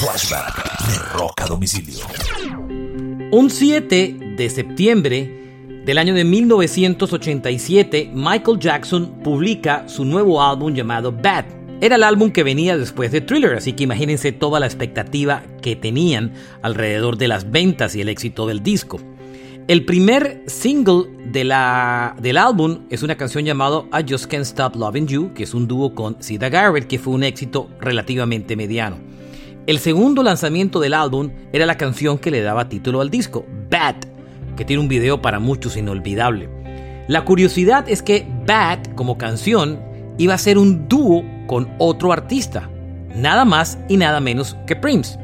Flashback de Rock a Domicilio. Un 7 de septiembre del año de 1987, Michael Jackson publica su nuevo álbum llamado Bad. Era el álbum que venía después de Thriller, así que imagínense toda la expectativa que tenían alrededor de las ventas y el éxito del disco. El primer single de la, del álbum es una canción llamada I Just Can't Stop Loving You, que es un dúo con Sida Garrett, que fue un éxito relativamente mediano. El segundo lanzamiento del álbum era la canción que le daba título al disco, Bad, que tiene un video para muchos inolvidable. La curiosidad es que Bad, como canción, iba a ser un dúo con otro artista, nada más y nada menos que Prince.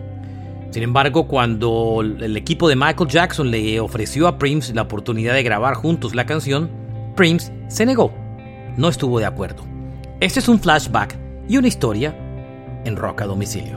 Sin embargo, cuando el equipo de Michael Jackson le ofreció a Prince la oportunidad de grabar juntos la canción, Prince se negó, no estuvo de acuerdo. Este es un flashback y una historia en Rock a Domicilio.